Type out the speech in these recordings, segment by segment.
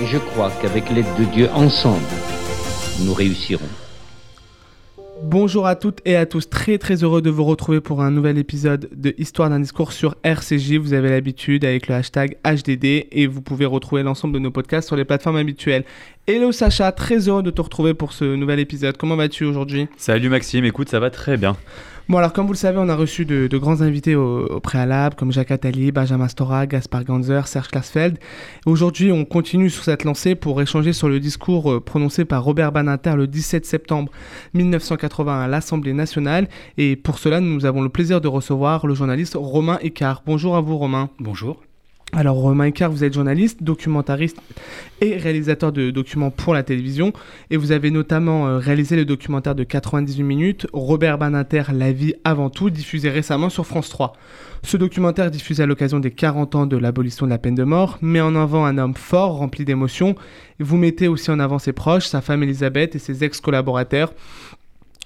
Et je crois qu'avec l'aide de Dieu, ensemble, nous réussirons. Bonjour à toutes et à tous, très très heureux de vous retrouver pour un nouvel épisode de Histoire d'un discours sur RCJ. Vous avez l'habitude avec le hashtag HDD et vous pouvez retrouver l'ensemble de nos podcasts sur les plateformes habituelles. Hello Sacha, très heureux de te retrouver pour ce nouvel épisode. Comment vas-tu aujourd'hui? Salut Maxime, écoute, ça va très bien. Bon alors comme vous le savez, on a reçu de, grands invités au, préalable comme Jacques Attali, Benjamin Stora, Gaspard Ganzer, Serge Klarsfeld. Aujourd'hui, on continue sur cette lancée pour échanger sur le discours euh, prononcé par Robert Badinter le 17 septembre 1981 à l'Assemblée nationale. Et pour cela, nous avons le plaisir de recevoir le journaliste Romain Écart. Bonjour à vous Romain. Bonjour. Alors Romain Icard, vous êtes journaliste, documentariste et réalisateur de documents pour la télévision et vous avez notamment euh, réalisé le documentaire de 98 minutes Robert Badinter, La vie avant tout, diffusé récemment sur France 3. Ce documentaire diffusé à l'occasion des 40 ans de l'abolition de la peine de mort met en avant un homme fort, rempli d'émotions. Vous mettez aussi en avant ses proches, sa femme Elisabeth et ses ex-collaborateurs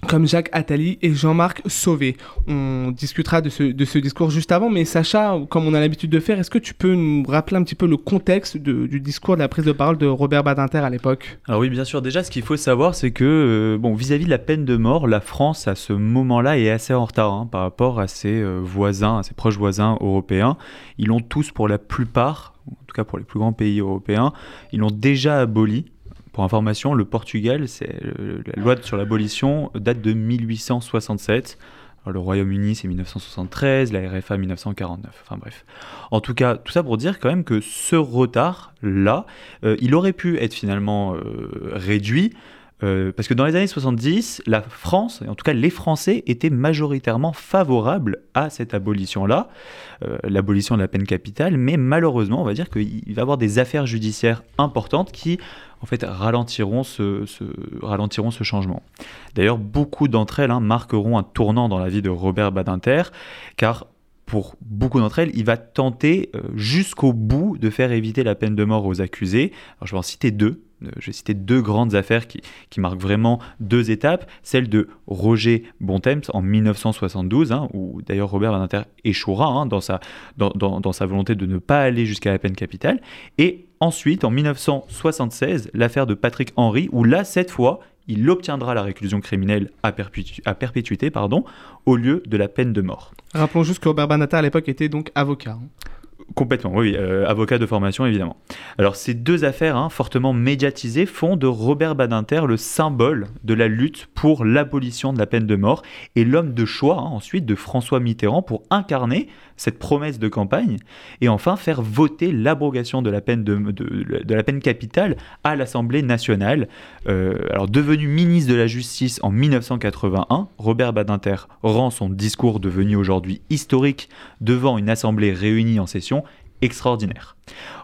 comme Jacques Attali et Jean-Marc Sauvé. On discutera de ce, discours juste avant, mais Sacha, comme on a l'habitude de faire, est-ce que tu peux nous rappeler un petit peu le contexte du discours, de la prise de parole de Robert Badinter à l'époque? Alors oui, bien sûr. Déjà, ce qu'il faut savoir, c'est que, euh, vis-à-vis de la peine de mort, la France, à ce moment-là, est assez en retard hein, par rapport à ses euh, voisins, à ses proches voisins européens. Ils l'ont tous, pour la plupart, en tout cas pour les plus grands pays européens, ils l'ont déjà aboli. Pour information, le Portugal, c'est la loi sur l'abolition date de 1867. Alors, le Royaume-Uni, c'est 1973, la RFA 1949. Enfin bref. En tout cas, tout ça pour dire quand même que ce retard-là, euh, il aurait pu être finalement euh, réduit. Euh, parce que dans les années 70, la France, et en tout cas les Français, étaient majoritairement favorables à cette abolition-là, euh, l'abolition de la peine capitale, mais malheureusement, on va dire qu'il va y avoir des affaires judiciaires importantes qui, en fait, ralentiront ce, changement. D'ailleurs, beaucoup d'entre elles hein, marqueront un tournant dans la vie de Robert Badinter, car pour beaucoup d'entre elles, il va tenter euh, jusqu'au bout de faire éviter la peine de mort aux accusés. Alors, je vais en citer deux. Je vais citer deux grandes affaires qui, qui, marquent vraiment deux étapes. Celle de Roger Bontemps en 1972, hein, où d'ailleurs Robert Badinter échouera hein, dans, sa, dans, dans, sa volonté de ne pas aller jusqu'à la peine capitale. Et ensuite, en 1976, l'affaire de Patrick Henry, où là, cette fois, il obtiendra la réclusion criminelle à, perpétu à perpétuité pardon, au lieu de la peine de mort. Rappelons juste que Robert Badinter à l'époque était donc avocat. Hein. Complètement, oui, euh, avocat de formation évidemment. Alors ces deux affaires hein, fortement médiatisées font de Robert Badinter le symbole de la lutte pour l'abolition de la peine de mort et l'homme de choix hein, ensuite de François Mitterrand pour incarner cette promesse de campagne et enfin faire voter l'abrogation de la peine de, la capitale à l'Assemblée nationale. Euh, alors devenu ministre de la Justice en 1981, Robert Badinter rend son discours devenu aujourd'hui historique devant une assemblée réunie en session extraordinaire.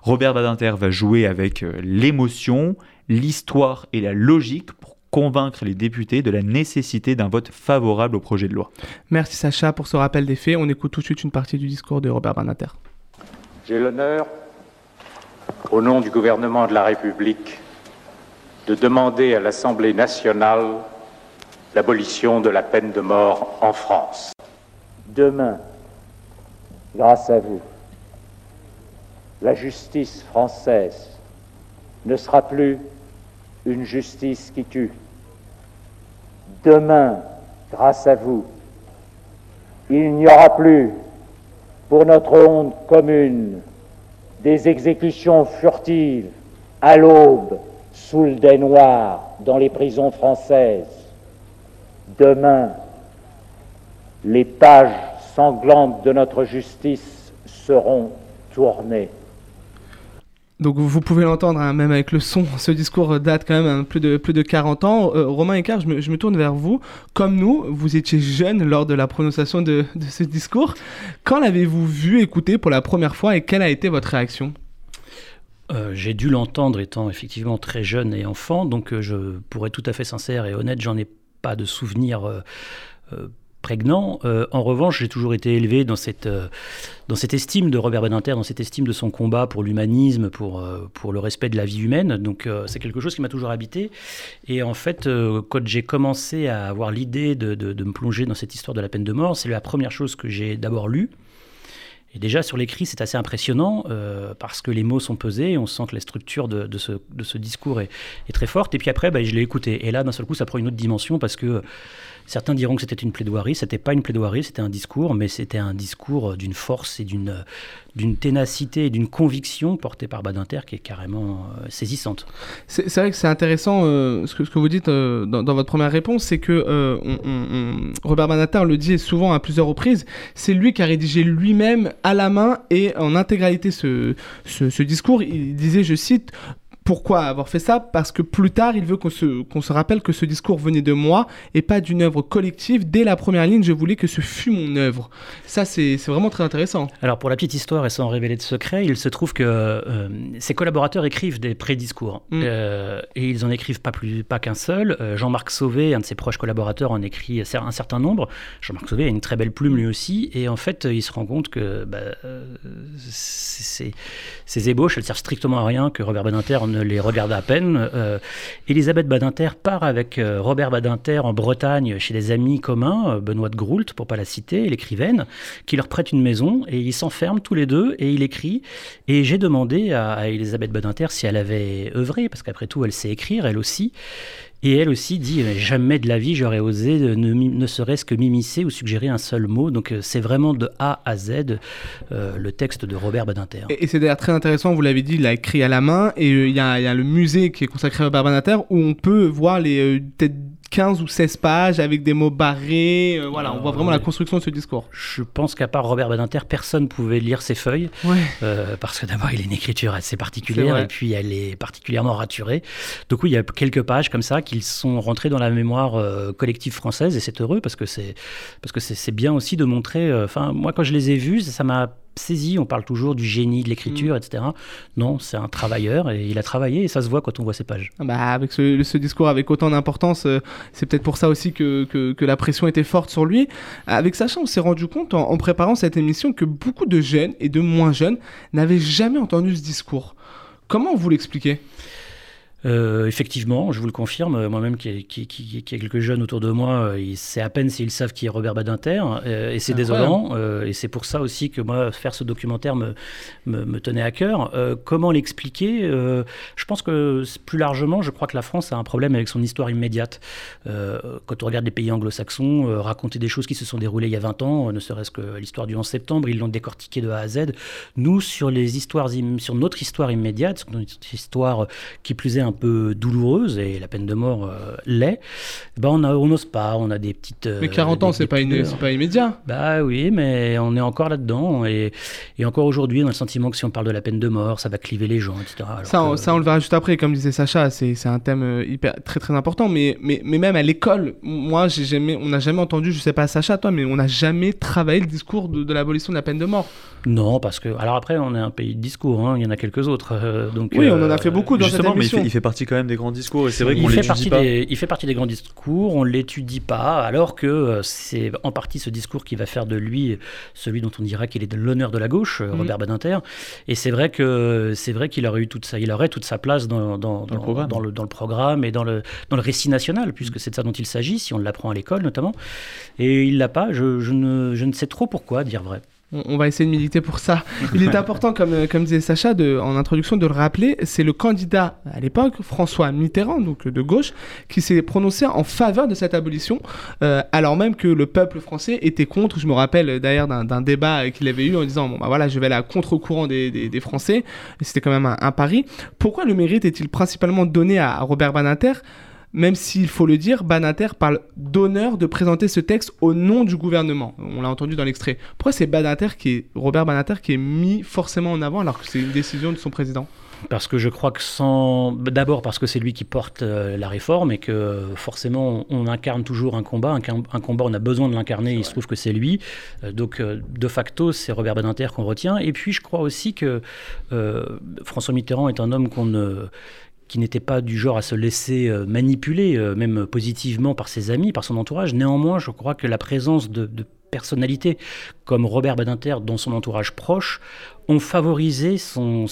Robert Badinter va jouer avec euh, l'émotion, l'histoire et la logique pour convaincre les députés de la nécessité d'un vote favorable au projet de loi. Merci Sacha pour ce rappel des faits. On écoute tout de suite une partie du discours de Robert Badinter. J'ai l'honneur, au nom du gouvernement de la République, de demander à l'Assemblée nationale l'abolition de la peine de mort en France. Demain, grâce à vous, la justice française ne sera plus une justice qui tue. Demain, grâce à vous, il n'y aura plus, pour notre honte commune, des exécutions furtives à l'aube sous le dais noir dans les prisons françaises. Demain, les pages sanglantes de notre justice seront tournées. Donc vous pouvez l'entendre, hein, même avec le son, ce discours date quand même hein, plus, de, plus de 40 ans. Euh, Romain Écart, je me, je me, tourne vers vous. Comme nous, vous étiez jeune lors de la prononciation de, de ce discours. Quand l'avez-vous vu écouter pour la première fois et quelle a été votre réaction? Euh, j'ai dû l'entendre étant effectivement très jeune et enfant, donc euh, je pourrais tout à fait sincère et honnête, j'en ai pas de souvenir euh, prégnant. Euh, en revanche, j'ai toujours été élevé dans cette, euh, dans cette estime de Robert Badinter, dans cette estime de son combat pour l'humanisme, pour, euh, pour le respect de la vie humaine. Donc c'est quelque chose qui m'a toujours habité. Et en fait, quand j'ai commencé à avoir l'idée de- de me plonger dans cette histoire de la peine de mort, c'est la première chose que j'ai d'abord lue. Et déjà sur l'écrit, c'est assez impressionnant euh, parce que les mots sont pesés on sent que la structure de, ce, discours est, très forte. Et puis après, bah, je l'ai écouté. Et là, d'un seul coup, ça prend une autre dimension parce que certains diront que c'était une plaidoirie. C'était pas une plaidoirie, c'était un discours, mais c'était un discours d'une force et d'une ténacité et d'une conviction portée par Badinter qui est carrément euh, saisissante. C'est vrai que c'est intéressant euh, ce, que, vous dites euh, dans, votre première réponse, c'est que euh, Robert Banater le dit souvent à plusieurs reprises, c'est lui qui a rédigé lui-même à la main et en intégralité ce, discours. Il disait, je cite, pourquoi avoir fait ça? Parce que plus tard, il veut qu'on se, qu'on se rappelle que ce discours venait de moi et pas d'une œuvre collective. Dès la première ligne, je voulais que ce fût mon œuvre. Ça, c'est vraiment très intéressant. Alors pour la petite histoire et sans révéler de secret, il se trouve que euh, ses collaborateurs écrivent des pré-discours Mm. Euh, et ils en écrivent pas plus pas qu'un seul. Euh, Jean-Marc Sauvé, un de ses proches collaborateurs, en écrit un certain nombre. Jean-Marc Sauvé a une très belle plume lui aussi et en fait il se rend compte que bah, euh, ces, ces ébauches elles servent strictement à rien, que Robert Badinter ne les regarde à peine. Euh, Elisabeth Badinter part avec euh, Robert Badinter en Bretagne chez des amis communs, euh, Benoît de Groult pour pas la citer, l'écrivaine, qui leur prête une maison et ils s'enferment tous les deux et il écrit. Et j'ai demandé à, à Elisabeth Badinter si elle avait œuvré, parce qu'après tout elle sait écrire, elle aussi. Et elle aussi dit Mais jamais de la vie j'aurais osé ne, ne serait-ce que m'immiscer ou suggérer un seul mot. Donc euh, c'est vraiment de A à Z euh, le texte de Robert Badinter. Et, c'est d'ailleurs très intéressant, vous l'avez dit, il a écrit à la main, et euh, il y, a, le musée qui est consacré à Robert Banater, où on peut voir les peut-être 15 ou 16 pages avec des mots barrés, euh, voilà, on voit vraiment la construction de ce discours. Je pense qu'à part Robert Badinter, personne pouvait lire ses feuilles. Ouais. Euh, parce que d'abord, il a une écriture assez particulière et puis elle est particulièrement raturée. Donc oui, il y a quelques pages comme ça qui sont rentrées dans la mémoire euh, collective française et c'est heureux parce que c'est parce que c'est bien aussi de montrer. euh, Enfin, moi quand je les ai vus, ça m'a saisi. On parle toujours du génie de l'écriture, etc. Non, c'est un travailleur et il a travaillé et ça se voit quand on voit ses pages. Ah Bah, avec ce, ce discours avec autant d'importance, euh, c'est peut-être pour ça aussi que, que, que la pression était forte sur lui. Avec Sacha, on s'est rendu compte en, en préparant cette émission que beaucoup de jeunes et de moins jeunes n'avaient jamais entendu ce discours. Comment vous l'expliquez? Euh, effectivement, je vous le confirme, euh, moi-même qui ai, qui, qui- qui ai quelques jeunes autour de moi, euh, c'est à peine s'ils savent qui est Robert Badinter, euh, et c'est désolant, euh, et c'est pour ça aussi que moi, faire ce documentaire me, me, me tenait à cœur. Comment l'expliquer Je pense que plus largement, je crois que la France a un problème avec son histoire immédiate. Quand on regarde les pays anglo-saxons, raconter des choses qui se sont déroulées il y a 20 ans, ne serait-ce que l'histoire du 11 septembre, ils l'ont décortiqué de A à Z. Nous, sur, les histoires sur notre histoire immédiate, sur notre histoire qui plus est un peu douloureuse, et la peine de mort euh, l'est, ben on n'ose pas, on a des petites... euh, Mais 40 ans, c'est pas, une- pas immédiat. Bah oui, mais on est encore là-dedans, et, et encore aujourd'hui, on a le sentiment que si on parle de la peine de mort, ça va cliver les gens, etc. Alors Ça, on, que- ça, on le verra juste après, comme disait Sacha, c'est un thème euh, hyper, très très important. Mais, mais, mais même à l'école, moi, j'ai jamais, on n'a jamais entendu, je sais pas Sacha, toi, mais on n'a jamais travaillé le discours de, de l'abolition de la peine de mort. Non, parce que... Alors après, on est un pays de discours, hein, il y en a quelques autres. euh, donc, Oui, on en a fait beaucoup dans Justement, cette mais il émission. fait, il fait partie quand même des grands discours et c'est vrai il qu'on fait, l'étudie partie pas. des, il fait partie des grands discours, on ne l'étudie pas, alors que euh, c'est en partie ce discours qui va faire de lui celui dont on dira qu'il est de l'honneur de la gauche, euh, Mhm. Robert Badinter. Et c'est vrai que c'est vrai qu'il aurait eu toute sa, il aurait toute sa place dans, dans, le programme. dans le, dans le programme et dans le, dans le récit national, puisque c'est de ça dont il s'agit, si on l'apprend à l'école notamment. Et il l'a pas, je, je ne, je ne sais trop pourquoi, dire vrai. On, on va essayer de militer pour ça. Il est important, comme, euh, comme disait Sacha, de, en introduction, de le rappeler. C'est le candidat à l'époque, François Mitterrand, donc de gauche, qui s'est prononcé en faveur de cette abolition, euh, alors même que le peuple français était contre. Je me rappelle d'ailleurs d'un d'un débat euh, qu'il avait eu en disant bon bah voilà, je vais aller à contre-courant des, des- des Français. C'était quand même un, un pari. Pourquoi le mérite est-il principalement donné à, à Robert Badinter? Même s'il faut le dire, Banater parle d'honneur de présenter ce texte au nom du gouvernement. On l'a entendu dans l'extrait. Pourquoi c'est Banater qui est, Robert Banater qui est mis forcément en avant alors que c'est une décision de son président? Parce que je crois que sans. D'abord parce que c'est lui qui porte euh, la réforme et que forcément on incarne toujours un combat. Un, combat, on a besoin de l'incarner, il se trouve que c'est lui. Euh, donc euh, de facto, c'est Robert Badinter qu'on retient. Et puis je crois aussi que François Mitterrand est un homme qu'on ne qui n'était pas du genre à se laisser manipuler, même positivement par ses amis, par son entourage. Néanmoins, je crois que la présence de, personnalités comme Robert Badinter dans son entourage proche ont favorisé son,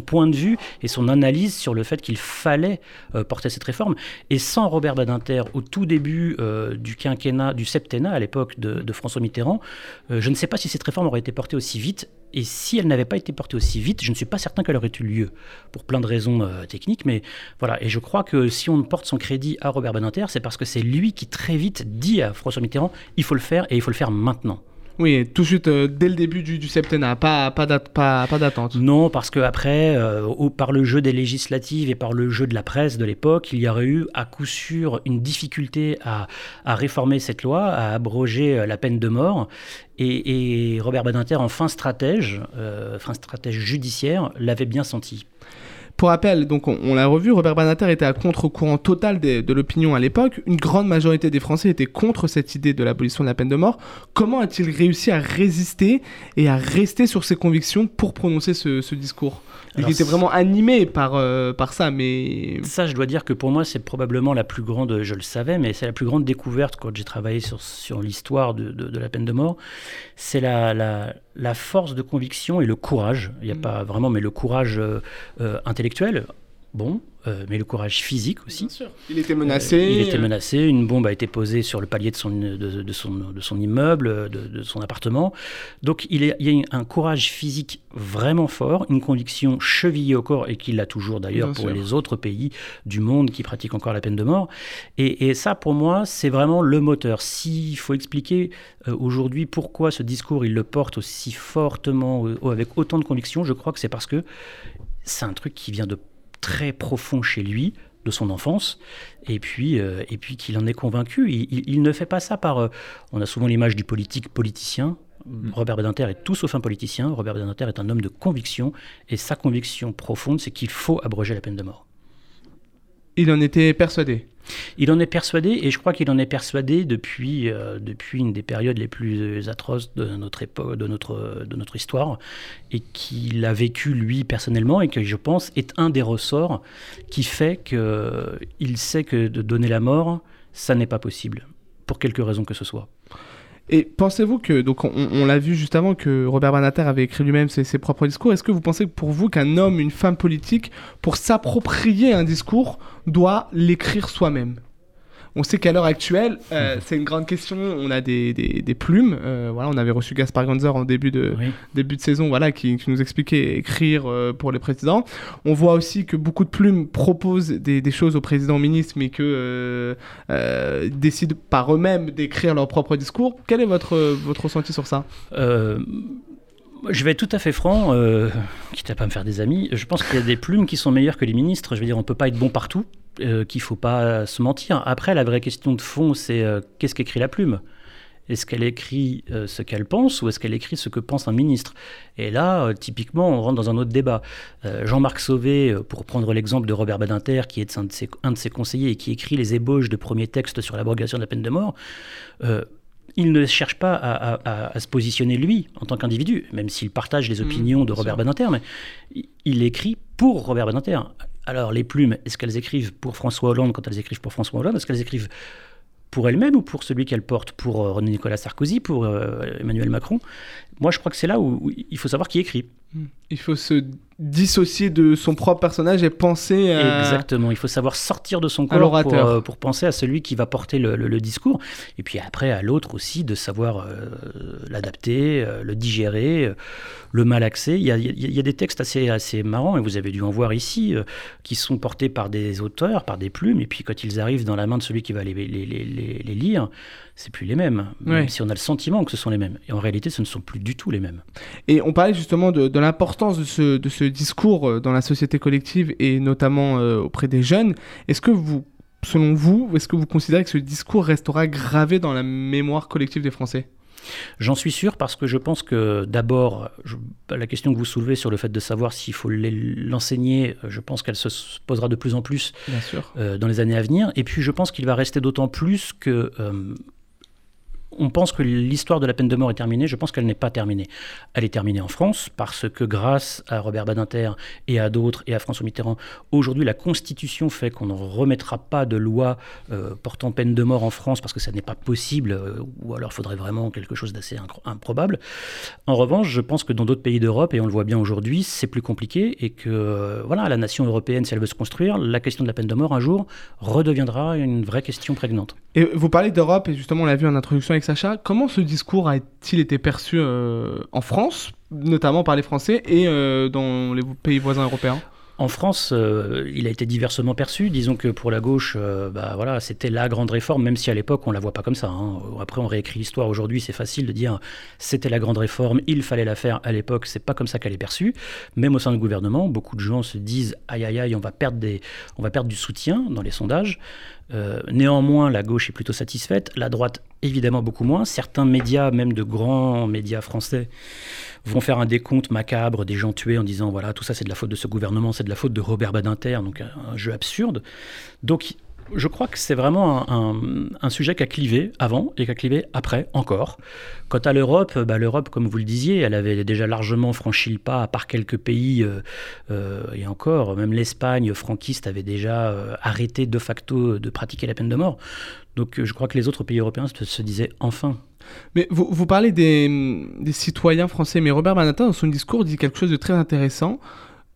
point de vue et son analyse sur le fait qu'il fallait euh, porter cette réforme. Et sans Robert Badinter, au tout début euh, du quinquennat, du septennat à l'époque de, François Mitterrand, euh, je ne sais pas si cette réforme aurait été portée aussi vite. Et si elle n'avait pas été portée aussi vite, je ne suis pas certain qu'elle aurait eu lieu, pour plein de raisons techniques. Mais voilà, et je crois que si on porte son crédit à Robert Badinter, c'est parce que c'est lui qui très vite dit à François Mitterrand, il faut le faire et il faut le faire maintenant. Oui, tout de suite, euh, dès le début du, septennat, pas, d'attente. Non, parce qu'après, euh, par le jeu des législatives et par le jeu de la presse de l'époque, il y aurait eu à coup sûr une difficulté à, réformer cette loi, à abroger euh, la peine de mort. Et, Robert Badinter, en fin stratège, fin stratège judiciaire, l'avait bien senti. Pour rappel, donc on, l'a revu, Robert Banater était à contre-courant total de, l'opinion à l'époque. Une grande majorité des Français étaient contre cette idée de l'abolition de la peine de mort. Comment a-t-il réussi à résister et à rester sur ses convictions pour prononcer ce discours? Il était vraiment animé par, euh, par ça, mais... Ça, je dois dire que pour moi, c'est probablement la plus grande, je le savais, mais c'est la plus grande découverte quand j'ai travaillé sur, sur l'histoire de, de, la peine de mort. C'est la, la, la, force de conviction et le courage. Il n'y a mm. pas vraiment, mais le courage euh, euh, intellectuel, bon, euh, mais le courage physique aussi. Bien sûr. Il était menacé. Euh, il était menacé. Une bombe a été posée sur le palier de son, de, son, de son immeuble, de, son appartement. Donc il, y a un courage physique vraiment fort, une conviction chevillée au corps, et qu'il l'a toujours d'ailleurs pour les autres pays du monde qui pratiquent encore la peine de mort. Et, ça, pour moi, c'est vraiment le moteur. S'il faut expliquer euh, aujourd'hui pourquoi ce discours, il le porte aussi fortement, avec autant de conviction, je crois que c'est parce que c'est un truc qui vient de très profond chez lui de son enfance, et puis, euh, et puis qu'il en est convaincu. Il, ne fait pas ça par... Euh, on a souvent l'image du politique politicien. Mm. Robert Badinter est tout sauf un politicien. Robert Badinter est un homme de conviction, et sa conviction profonde, c'est qu'il faut abroger la peine de mort. Il en était persuadé il en est persuadé, et je crois qu'il en est persuadé depuis, euh, depuis une des périodes les plus atroces de notre, époque, de notre, de notre histoire, et qu'il a vécu lui personnellement, et que je pense est un des ressorts qui fait qu'il sait que de donner la mort, ça n'est pas possible, pour quelque raison que ce soit. Et pensez-vous que, donc on, l'a vu juste avant que Robert Banater avait écrit lui-même ses, propres discours, est-ce que vous pensez pour vous qu'un homme, une femme politique, pour s'approprier un discours, doit l'écrire soi-même? On sait qu'à l'heure actuelle, euh, c'est une grande question. On a des, des, plumes. Euh, voilà, on avait reçu Gaspard Ganzer en début de, début de saison, voilà, qui, nous expliquait écrire euh, pour les présidents. On voit aussi que beaucoup de plumes proposent des, des choses aux présidents ministres, mais que décident par eux-mêmes d'écrire leur propre discours. Quel est votre, votre ressenti sur ça? Je vais être tout à fait franc, quitte à pas me faire des amis, je pense qu'il y a des plumes qui sont meilleures que les ministres. Je veux dire, on peut pas être bon partout. Euh, qu'il faut pas se mentir. Après, la vraie question de fond, c'est euh, qu'est-ce qu'écrit la plume? Est-ce qu'elle écrit euh, ce qu'elle pense ou est-ce qu'elle écrit ce que pense un ministre? Et là, typiquement, on rentre dans un autre débat. Jean-Marc Sauvé, pour prendre l'exemple de Robert Badinter, qui est un de, ses, un de, ses, conseillers et qui écrit les ébauches de premiers textes sur l'abrogation de la peine de mort, il ne cherche pas à, se positionner lui en tant qu'individu, même s'il partage les mmh, opinions de Robert Badinter, mais il écrit pour Robert Badinter. Alors, les plumes, est-ce qu'elles écrivent pour François Hollande quand elles écrivent pour François Hollande? Est-ce qu'elles écrivent pour elles-mêmes ou pour celui qu'elles portent Pour euh, René Nicolas Sarkozy, pour euh, Emmanuel Macron? Moi, je crois que c'est là où, il faut savoir qui écrit. Il faut se dissocier de son propre personnage et penser à... Exactement, il faut savoir sortir de son corps pour, euh, pour, penser à celui qui va porter le, discours. Et puis après, à l'autre aussi, de savoir l'adapter, le digérer, le malaxer. Il y a, il y a des textes assez, assez marrants, et vous avez dû en voir ici, qui sont portés par des auteurs, par des plumes, et puis quand ils arrivent dans la main de celui qui va les, les, les, les lire, c'est plus les mêmes, même si on a le sentiment que ce sont les mêmes. Et en réalité, ce ne sont plus du tout les mêmes. Et on parlait justement de, l'importance de ce, de ce, discours euh, dans la société collective et notamment euh, auprès des jeunes. Est-ce que vous, selon vous, est-ce que vous considérez que ce discours restera gravé dans la mémoire collective des Français? J'en suis sûr parce que je pense que d'abord, la question que vous soulevez sur le fait de savoir s'il faut l'enseigner, je pense qu'elle se posera de plus en plus euh, dans les années à venir. Et puis je pense qu'il va rester d'autant plus que euh, on pense que l'histoire de la peine de mort est terminée. Je pense qu'elle n'est pas terminée. Elle est terminée en France parce que grâce à Robert Badinter et à d'autres et à François Mitterrand, aujourd'hui la Constitution fait qu'on ne remettra pas de loi euh, portant peine de mort en France parce que ça n'est pas possible euh, ou alors faudrait vraiment quelque chose d'assez improbable. En revanche, je pense que dans d'autres pays d'Europe, et on le voit bien aujourd'hui, c'est plus compliqué et que euh, voilà, la nation européenne, si elle veut se construire, la question de la peine de mort un jour redeviendra une vraie question prégnante. Et vous parlez d'Europe et justement on l'a vu en introduction Sacha, comment ce discours a-t-il été perçu euh, en France, notamment par les Français, et euh, dans les pays voisins européens? En France, euh, il a été diversement perçu. Disons que pour la gauche, bah, voilà, c'était la grande réforme, même si à l'époque on la voit pas comme ça. Hein. Après, on réécrit l'histoire. Aujourd'hui, c'est facile de dire c'était la grande réforme, il fallait la faire. À l'époque, c'est pas comme ça qu'elle est perçue. Même au sein du gouvernement, beaucoup de gens se disent aïe aïe aïe, on va perdre des, on va perdre du soutien dans les sondages. Euh, néanmoins, la gauche est plutôt satisfaite, la droite évidemment beaucoup moins. Certains médias, même de grands médias français, vont faire un décompte macabre des gens tués en disant voilà, tout ça c'est de la faute de ce gouvernement, c'est de la faute de Robert Badinter, donc un jeu absurde. Donc je crois que c'est vraiment un, sujet qui a clivé avant et qui a clivé après encore. Quant à l'Europe, bah, l'Europe, comme vous le disiez, elle avait déjà largement franchi le pas, à part quelques pays, euh, euh, et encore, même l'Espagne franquiste avait déjà euh, arrêté de facto de pratiquer la peine de mort. Donc je crois que les autres pays européens se, disaient enfin. Mais vous, parlez des, citoyens français, mais Robert Manhattan, dans son discours, dit quelque chose de très intéressant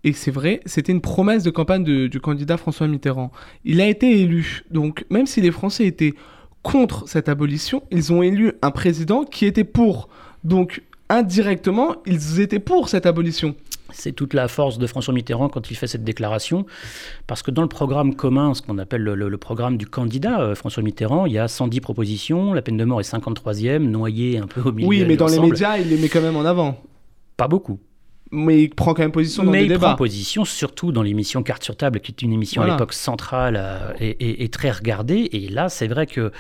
et c'est vrai, c'était une promesse de campagne du candidat François Mitterrand. Il a été élu, donc même si les Français étaient contre cette abolition, ils ont élu un président qui était pour. Donc indirectement, ils étaient pour cette abolition. C'est toute la force de François Mitterrand quand il fait cette déclaration, parce que dans le programme commun, ce qu'on appelle le, programme du candidat euh, François Mitterrand, il y a 110 propositions, la peine de mort est 53e, noyée un peu au milieu. Oui, mais dans les médias, il les met quand même en avant. Pas beaucoup mais il prend quand même position dans mais il prend position surtout dans l'émission Carte sur table, qui est une émission à l'époque centrale euh, et, très regardée. Et là, c'est vrai que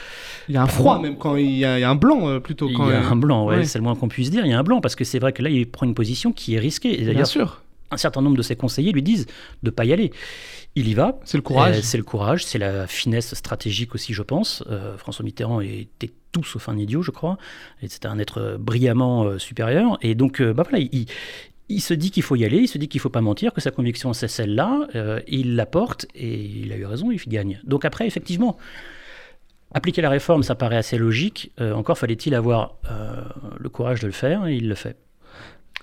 il y a un froid même quand il y a, un blanc euh, plutôt. Quand il y a un blanc, ouais, c'est le moins qu'on puisse dire. Il y a un blanc parce que c'est vrai que là, il prend une position qui est risquée. Et Bien sûr. Un certain nombre de ses conseillers lui disent de pas y aller. Il y va. C'est le courage. Euh, c'est le courage, c'est la finesse stratégique aussi, je pense. François Mitterrand était tout sauf un idiot, je crois. C'était un être brillamment supérieur. Et donc, bah voilà, il, il se dit qu'il faut y aller, il se dit qu'il ne faut pas mentir, que sa conviction c'est celle-là, euh, il la porte et il a eu raison, il gagne. Donc après, effectivement, appliquer la réforme, ça paraît assez logique. Euh, encore fallait-il avoir euh, le courage de le faire et il le fait.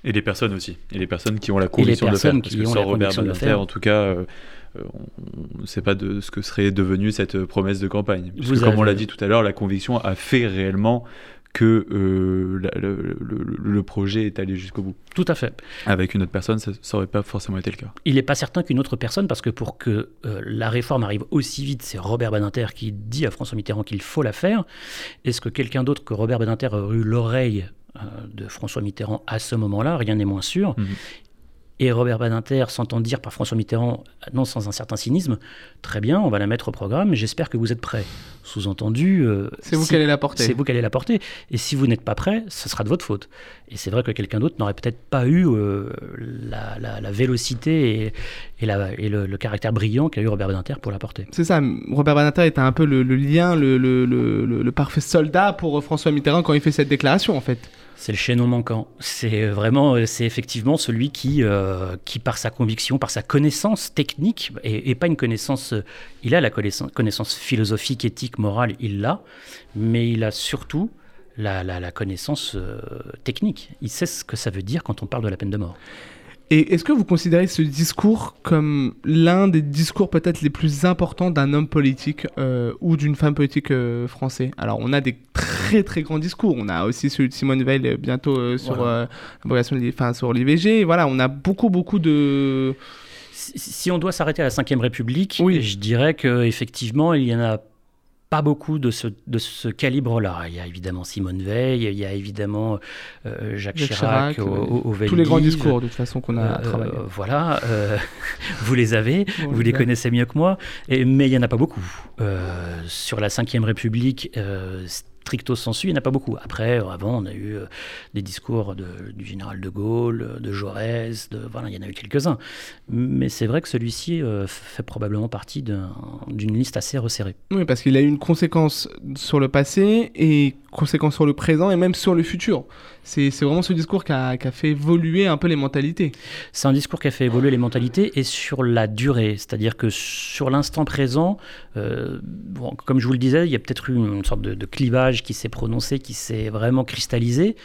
Et les personnes aussi, et les personnes qui ont la conviction de le faire. Parce que sans Robert Badinter, en tout cas, on ne sait pas de ce que serait devenue cette promesse de campagne. Parce que, comme on l'a dit tout à l'heure, la conviction a fait réellement que euh, le, projet est allé jusqu'au bout. Tout à fait. Avec une autre personne, ça n'aurait pas forcément été le cas. Il n'est pas certain qu'une autre personne, parce que pour que euh, la réforme arrive aussi vite, c'est Robert Badinter qui dit à François Mitterrand qu'il faut la faire. Est-ce que quelqu'un d'autre que Robert Badinter aurait eu l'oreille euh, de François Mitterrand à ce moment-là? Rien n'est moins sûr. Mhm. Et Robert Badinter s'entend dire par François Mitterrand, non sans un certain cynisme, très bien, on va la mettre au programme, j'espère que vous êtes prêts. Sous-entendu, euh, c'est vous qui allez la porter. C'est vous qui allez la porter. Et si vous n'êtes pas prêt, ce sera de votre faute. Et c'est vrai que quelqu'un d'autre n'aurait peut-être pas eu euh, la, vélocité et, le, caractère brillant qu'a eu Robert Badinter pour la porter. C'est ça, Robert Badinter était un peu le, lien, le parfait soldat pour François Mitterrand quand il fait cette déclaration en fait. C'est le chaînon manquant. C'est vraiment, euh, c'est effectivement celui qui, euh, qui, par sa conviction, par sa connaissance technique, et, pas une connaissance, euh, il a la connaissance, philosophique, éthique, morale, il l'a, mais il a surtout la, la, connaissance technique. Il sait ce que ça veut dire quand on parle de la peine de mort. Et est-ce que vous considérez ce discours comme l'un des discours peut-être les plus importants d'un homme politique euh, ou d'une femme politique euh, français Alors, on a des très très grands discours. On a aussi celui de Simone Veil euh, bientôt sur enfin, sur l'IVG. Voilà, on a beaucoup beaucoup de. Si on doit s'arrêter à la Ve République, oui. je dirais qu'effectivement, il y en a pas beaucoup de ce, de ce calibre-là. Il y a évidemment Simone Veil, il y a évidemment euh, Jacques, Chirac, au, Tous les grands discours, de toute façon, qu'on a euh, travaillé. voilà, euh, vous les avez, vous les connaissez mieux que moi, et, mais il n'y en a pas beaucoup. sur la Ve République, stricto sensu, il n'y en a pas beaucoup. Après, euh, avant, on a eu euh, des discours de, du général de Gaulle, de Jaurès, de, voilà, il y en a eu quelques-uns. Mais c'est vrai que celui-ci euh, fait probablement partie d'une liste assez resserrée. Oui, parce qu'il a eu une conséquence sur le passé et conséquence sur le présent et même sur le futur. C'est vraiment ce discours qui a, qui a, fait évoluer un peu les mentalités. C'est un discours qui a fait évoluer les mentalités et sur la durée. C'est-à-dire que sur l'instant présent, euh, comme je vous le disais, il y a peut-être eu une sorte de, clivage qui s'est prononcé, qui s'est vraiment cristallisé.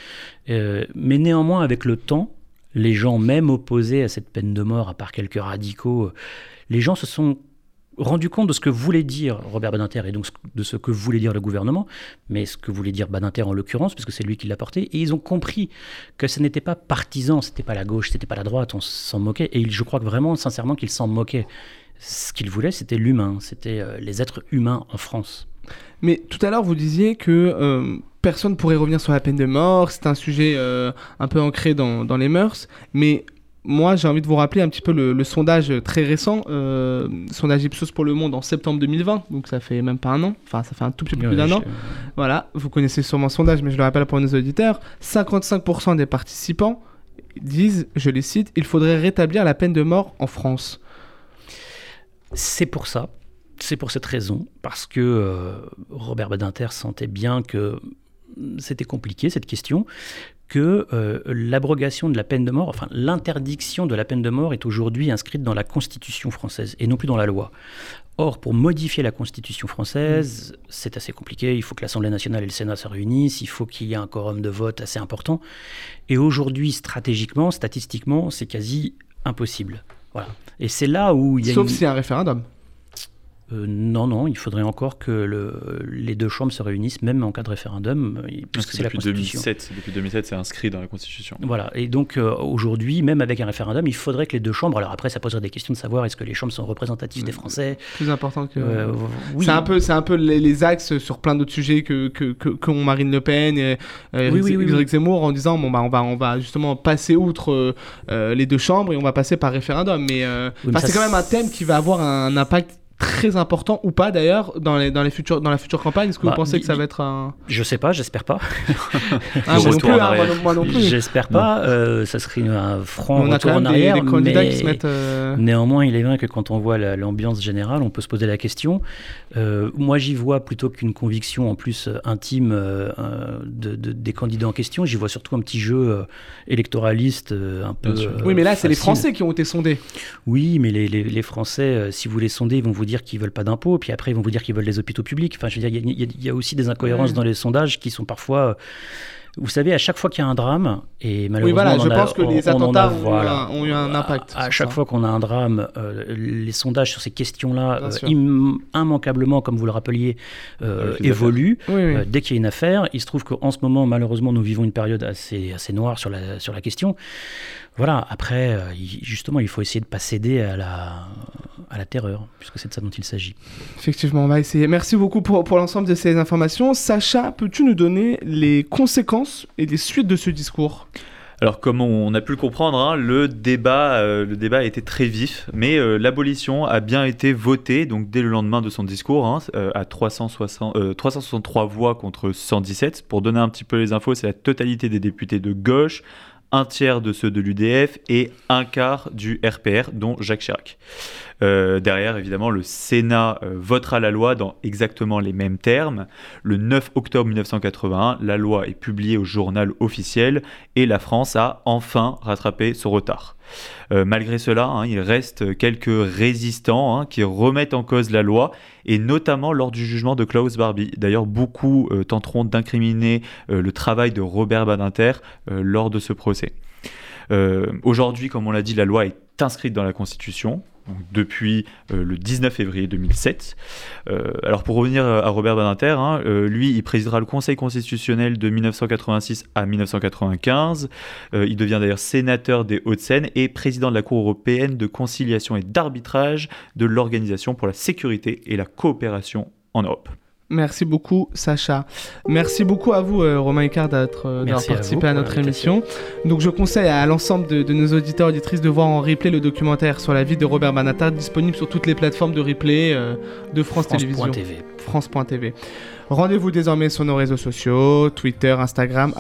Euh, mais néanmoins, avec le temps, les gens, même opposés à cette peine de mort, à part quelques radicaux, les gens se sont rendu compte de ce que voulait dire Robert Badinter et donc de ce que voulait dire le gouvernement, mais ce que voulait dire Badinter en l'occurrence, puisque c'est lui qui l'a porté, et ils ont compris que ce n'était pas partisan, c'était pas la gauche, c'était pas la droite, on s'en moquait, et je crois que vraiment, sincèrement, qu'ils s'en moquaient. Ce qu'ils voulaient, c'était l'humain, c'était euh, les êtres humains en France. Mais tout à l'heure, vous disiez que euh, personne pourrait revenir sur la peine de mort, c'est un sujet euh, un peu ancré dans, dans les mœurs, mais moi, j'ai envie de vous rappeler un petit peu le, le sondage très récent, euh, sondage Ipsos pour le Monde en septembre 2020, donc ça fait même pas un an, enfin ça fait un tout petit peu plus d'un an. Voilà, vous connaissez sûrement le sondage, mais je le rappelle pour nos auditeurs, 55% des participants disent, je les cite, il faudrait rétablir la peine de mort en France. C'est pour ça, c'est pour cette raison, parce que euh, Robert Badinter sentait bien que c'était compliqué cette question, que euh, l'abrogation de la peine de mort, enfin l'interdiction de la peine de mort est aujourd'hui inscrite dans la Constitution française et non plus dans la loi. Or, pour modifier la Constitution française, c'est assez compliqué. Il faut que l'Assemblée nationale et le Sénat se réunissent, il faut qu'il y ait un quorum de vote assez important. Et aujourd'hui, stratégiquement, statistiquement, c'est quasi impossible. Voilà. Et c'est là où il y a Sauf une- y a un référendum. Euh, non, non, il faudrait encore que le- les deux chambres se réunissent, même en cas de référendum, euh, puisque c'est la depuis Constitution. 2007, depuis 2007, c'est inscrit dans la Constitution. Voilà, et donc euh, aujourd'hui, même avec un référendum, il faudrait que les deux chambres, alors après ça poserait des questions de savoir est-ce que les chambres sont représentatives des Français? Plus important que... Euh, oui. C'est un peu, c'est un peu les, les axes sur plein d'autres sujets que que que- qu'ont Marine Le Pen et Oui, oui, oui, Éric oui. Zemmour en disant bon bah on va on va justement passer outre les deux chambres et on va passer par référendum. Mais, euh, c'est quand même un thème qui va avoir un impact très important ou pas d'ailleurs dans les dans les futures dans la future campagne? Est-ce que Bah, vous pensez di- que ça va être un Je sais pas, j'espère pas. Ah, moi, non plus, hein, moi, non, moi non plus. J'espère pas, euh, ça serait un franc On a retour quand même en des, arrière. des candidats mais... qui se mettent. euh, Néanmoins, il est vrai que quand on voit la- l'ambiance générale, on peut se poser la question. Euh, moi, j'y vois plutôt qu'une conviction en plus intime de, de- des candidats en question, j'y vois surtout un petit jeu euh, électoraliste euh, un peu. Euh, Oui, mais là, c'est les. Français qui ont été sondés. Oui, mais les, les- les Français, euh, si vous les sondez, ils vont vous dire qu'ils veulent pas d'impôts, puis après ils vont vous dire qu'ils veulent des hôpitaux publics. Enfin, je veux dire, il y, y y a aussi des incohérences dans les sondages qui sont parfois. euh, vous savez, à chaque fois qu'il y a un drame, et malheureusement, Oui, voilà, je a- pense que on- les en a, attentats ont, eu voilà. un, ont eu un impact. À sur chaque ça. fois qu'on a un drame, euh, les sondages sur ces questions-là, euh, immanquablement, comme vous le rappeliez, euh, les évoluent. Oui, oui. Euh, dès qu'il y a une affaire, il se trouve qu'en ce moment, malheureusement, nous vivons une période assez, assez noire sur la, sur la question. Voilà, après, euh, il- justement, il faut essayer de ne pas céder à la, à la terreur, puisque c'est de ça dont il s'agit. Effectivement, on va essayer. Merci beaucoup pour, pour l'ensemble de ces informations. Sacha, peux-tu nous donner les conséquences et les suites de ce discours? Alors, comme on a pu le comprendre, hein, le, débat, euh, le débat a été très vif, mais euh, l'abolition a bien été votée, donc dès le lendemain de son discours, hein, euh, à 360, euh, 363 voix contre 117. Pour donner un petit peu les infos, c'est la totalité des députés de gauche, un tiers de ceux de l'UDF et un quart du RPR, dont Jacques Chirac. Euh, derrière, évidemment, le Sénat euh, votera la loi dans exactement les mêmes termes. Le 9 octobre 1981, la loi est publiée au journal officiel et la France a enfin rattrapé son retard. Euh, malgré cela, hein, il reste quelques résistants hein, qui remettent en cause la loi, et notamment lors du jugement de Klaus Barbie. D'ailleurs, beaucoup tenteront d'incriminer le travail de Robert Badinter lors de ce procès. Aujourd'hui, comme on l'a dit, la loi est inscrite dans la Constitution. Depuis euh, le 19 février 2007. Euh, alors pour revenir à Robert Badinter, hein, euh, lui, il présidera le Conseil constitutionnel de 1986 à 1995. Euh, il devient d'ailleurs sénateur des Hauts-de-Seine et président de la Cour européenne de conciliation et d'arbitrage de l'Organisation pour la sécurité et la coopération en Europe. Merci beaucoup, Sacha. Merci beaucoup à vous, euh, Romain Icard, d'être, euh, d'avoir participé à, notre émission. Donc, je conseille à l'ensemble de, nos auditeurs et auditrices de voir en replay le documentaire sur la vie de Robert Banatar, disponible sur toutes les plateformes de replay euh, de France, Télévisions. TV. France.tv. Rendez-vous désormais sur nos réseaux sociaux, Twitter, Instagram,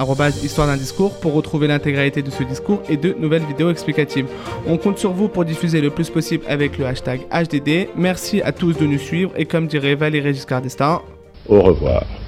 histoire d'un discours, pour retrouver l'intégralité de ce discours et de nouvelles vidéos explicatives. On compte sur vous pour diffuser le plus possible avec le hashtag HDD. Merci à tous de nous suivre et comme dirait Valérie Giscard d'Estaing, au revoir.